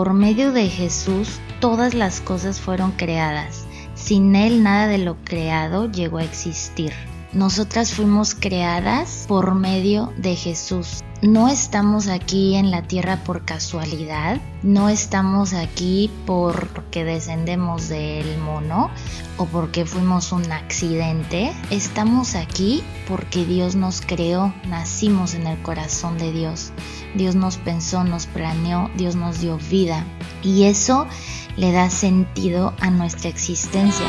por medio de Jesús todas las cosas fueron creadas. Sin Él nada de lo creado llegó a existir. Nosotras fuimos creadas por medio de Jesús. No estamos aquí en la tierra por casualidad, no estamos aquí porque descendemos del mono o porque fuimos un accidente. Estamos aquí porque Dios nos creó, nacimos en el corazón de Dios. Dios nos pensó, nos planeó, Dios nos dio vida y eso le da sentido a nuestra existencia.